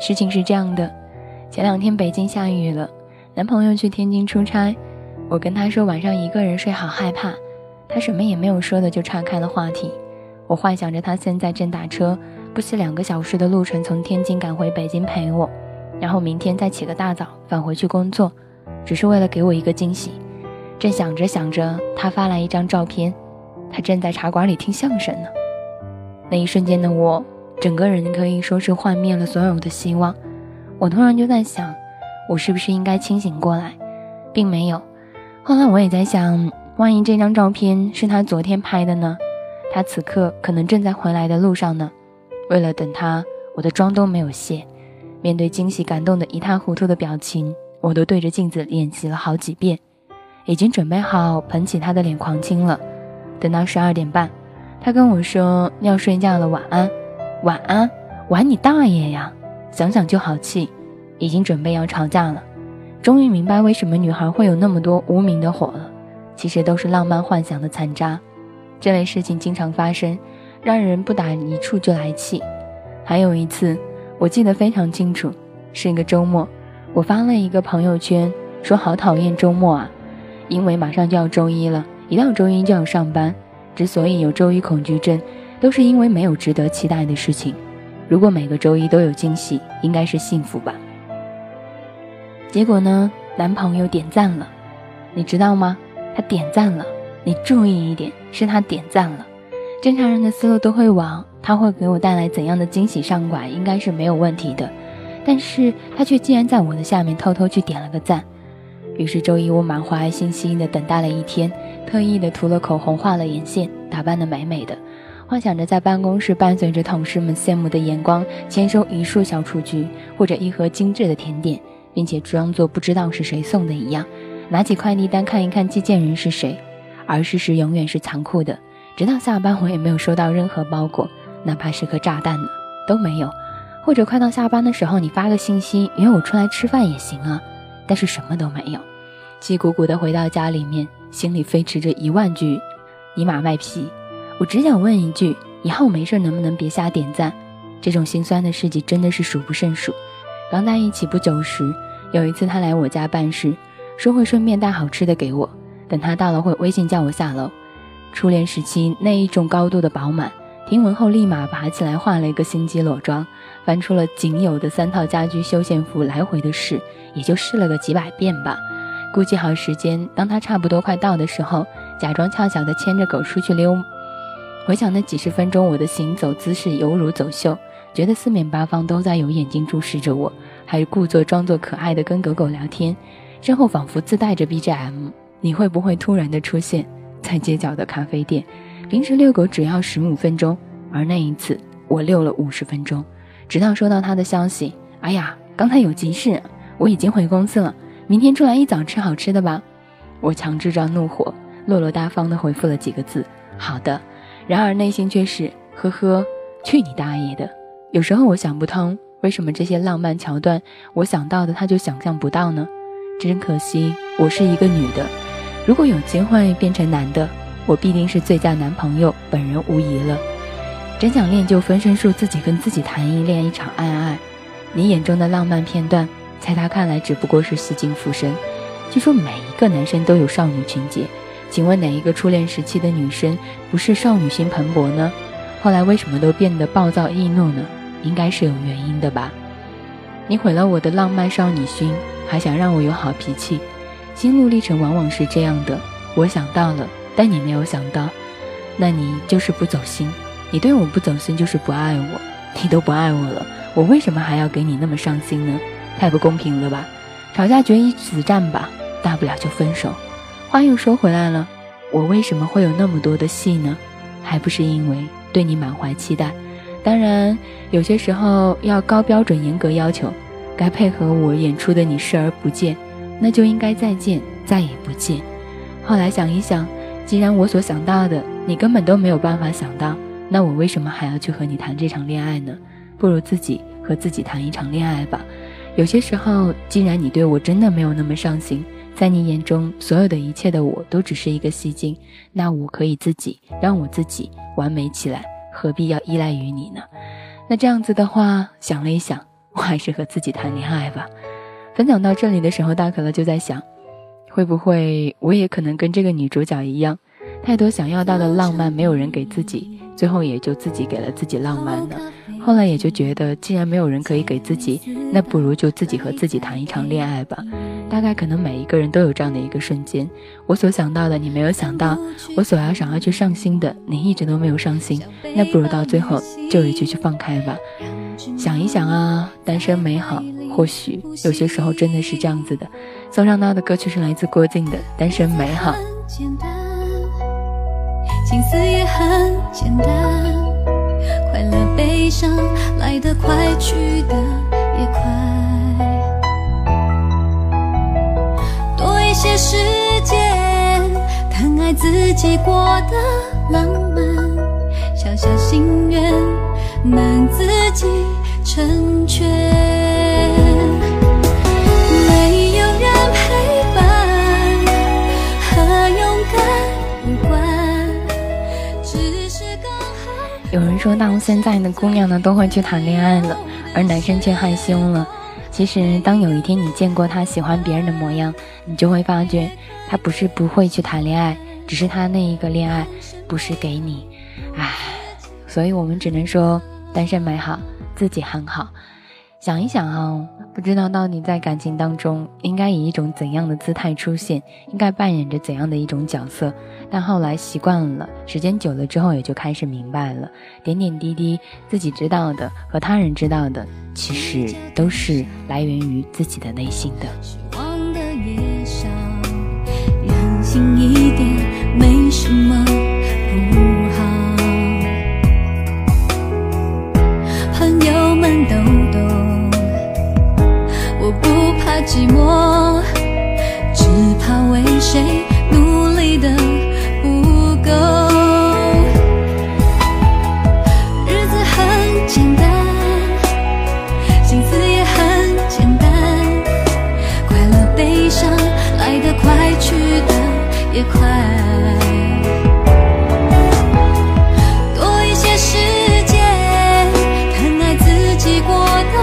事情是这样的，前两天北京下雨了，男朋友去天津出差，我跟他说晚上一个人睡好害怕，他什么也没有说的就岔开了话题。我幻想着他现在正打车，不惜两个小时的路程从天津赶回北京陪我，然后明天再起个大早返回去工作，只是为了给我一个惊喜。正想着想着，他发来一张照片，他正在茶馆里听相声呢。那一瞬间的我。整个人可以说是幻灭了所有的希望，我突然就在想，我是不是应该清醒过来，并没有。后来我也在想，万一这张照片是他昨天拍的呢？他此刻可能正在回来的路上呢。为了等他，我的妆都没有卸。面对惊喜感动的一塌糊涂的表情，我都对着镜子练习了好几遍，已经准备好捧起他的脸狂亲了。等到十二点半，他跟我说要睡觉了，晚安。晚安，晚你大爷呀！想想就好气，已经准备要吵架了。终于明白为什么女孩会有那么多无名的火了，其实都是浪漫幻想的残渣。这类事情经常发生，让人不打一处就来气。还有一次，我记得非常清楚，是一个周末，我发了一个朋友圈，说好讨厌周末啊，因为马上就要周一了，一到周一就要上班。之所以有周一恐惧症。都是因为没有值得期待的事情。如果每个周一都有惊喜，应该是幸福吧。结果呢？男朋友点赞了，你知道吗？他点赞了。你注意一点，是他点赞了。正常人的思路都会往他会给我带来怎样的惊喜上拐，应该是没有问题的。但是他却竟然在我的下面偷偷去点了个赞。于是周一我满怀信心的等待了一天，特意的涂了口红，画了眼线，打扮的美美的。幻想着在办公室伴随着同事们羡慕的眼光，签收一束小雏菊或者一盒精致的甜点，并且装作不知道是谁送的一样，拿起快递单看一看寄件人是谁。而事实永远是残酷的，直到下班我也没有收到任何包裹，哪怕是颗炸弹呢都没有。或者快到下班的时候，你发个信息约我出来吃饭也行啊，但是什么都没有。气鼓鼓的回到家里面，心里飞驰着一万句“尼玛卖批”。我只想问一句：以后没事能不能别瞎点赞？这种心酸的事迹真的是数不胜数。刚在一起不久时，有一次他来我家办事，说会顺便带好吃的给我。等他到了，会微信叫我下楼。初恋时期那一种高度的饱满，听闻后立马爬起来化了一个心机裸妆，翻出了仅有的三套家居休闲服，来回的试，也就试了个几百遍吧。估计好时间，当他差不多快到的时候，假装俏巧的牵着狗出去溜。回想那几十分钟，我的行走姿势犹如走秀，觉得四面八方都在有眼睛注视着我，还故作装作可爱的跟狗狗聊天，身后仿佛自带着 BGM。你会不会突然的出现在街角的咖啡店？平时遛狗只要十五分钟，而那一次我遛了五十分钟，直到收到他的消息。哎呀，刚才有急事，我已经回公司了，明天出来一早吃好吃的吧。我强制着怒火，落落大方的回复了几个字：好的。然而内心却是呵呵，去你大爷的！有时候我想不通，为什么这些浪漫桥段，我想到的他就想象不到呢？真可惜，我是一个女的。如果有机会变成男的，我必定是最佳男朋友，本人无疑了。真想练就分身术，自己跟自己谈一恋一场爱爱。你眼中的浪漫片段，在他看来只不过是戏精附身。据说每一个男生都有少女情节。请问哪一个初恋时期的女生不是少女心蓬勃呢？后来为什么都变得暴躁易怒呢？应该是有原因的吧。你毁了我的浪漫少女心，还想让我有好脾气？心路历程往往是这样的，我想到了，但你没有想到，那你就是不走心。你对我不走心就是不爱我，你都不爱我了，我为什么还要给你那么上心呢？太不公平了吧？吵架决一死战吧，大不了就分手。话又说回来了，我为什么会有那么多的戏呢？还不是因为对你满怀期待。当然，有些时候要高标准、严格要求，该配合我演出的你视而不见，那就应该再见，再也不见。后来想一想，既然我所想到的你根本都没有办法想到，那我为什么还要去和你谈这场恋爱呢？不如自己和自己谈一场恋爱吧。有些时候，既然你对我真的没有那么上心。在你眼中，所有的一切的我都只是一个戏精，那我可以自己让我自己完美起来，何必要依赖于你呢？那这样子的话，想了一想，我还是和自己谈恋爱吧。分享到这里的时候，大可乐就在想，会不会我也可能跟这个女主角一样，太多想要到的浪漫没有人给自己，最后也就自己给了自己浪漫了？后来也就觉得，既然没有人可以给自己，那不如就自己和自己谈一场恋爱吧。大概可能每一个人都有这样的一个瞬间，我所想到的你没有想到，我所要想要去上心的你一直都没有上心，那不如到最后就一句去放开吧。想一想啊，单身美好，或许有些时候真的是这样子的。送上到的歌曲是来自郭靖的《单身美好》。心思也很简单，快乐悲伤来得快，去得也快。多一些时间，疼爱自己过的浪漫，小小心愿能自己成全。有人说到现在的姑娘呢都会去谈恋爱了，而男生却害羞了。其实，当有一天你见过他喜欢别人的模样，你就会发觉，他不是不会去谈恋爱，只是他那一个恋爱不是给你。唉，所以我们只能说，单身美好，自己很好。想一想啊，不知道到底在感情当中应该以一种怎样的姿态出现，应该扮演着怎样的一种角色。但后来习惯了，时间久了之后也就开始明白了，点点滴滴自己知道的和他人知道的，其实都是来源于自己的内心的。望的也少，任性一点没什么寂寞，只怕为谁努力的不够。日子很简单。心思也很简单，快乐悲伤来得快，去得也快。多一些时间，疼爱自己过得